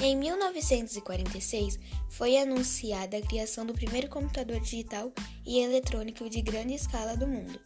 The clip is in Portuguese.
Em 1946, foi anunciada a criação do primeiro computador digital e eletrônico de grande escala do mundo.